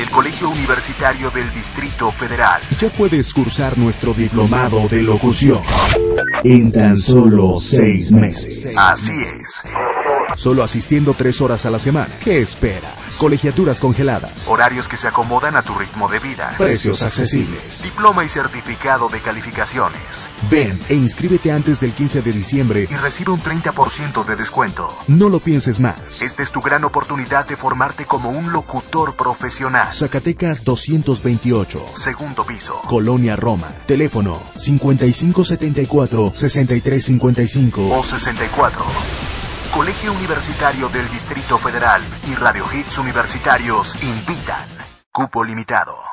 el Colegio Universitario del Distrito Federal. Ya puedes cursar nuestro diplomado de locución en tan solo seis meses. Así es. Solo asistiendo tres horas a la semana. ¿Qué esperas? Colegiaturas congeladas. Horarios que se acomodan a tu ritmo de vida. Precios accesibles. Diploma y certificado de calificaciones. Ven e inscríbete antes del 15 de diciembre Y recibe un 30% de descuento. No lo pienses más. Esta es tu gran oportunidad de formarte como un locutor profesional. Zacatecas 228. Segundo piso. Colonia Roma. Teléfono 5574-6355. O 64. Colegio Universitario del Distrito Federal y Radio Hits Universitarios invitan. Cupo limitado.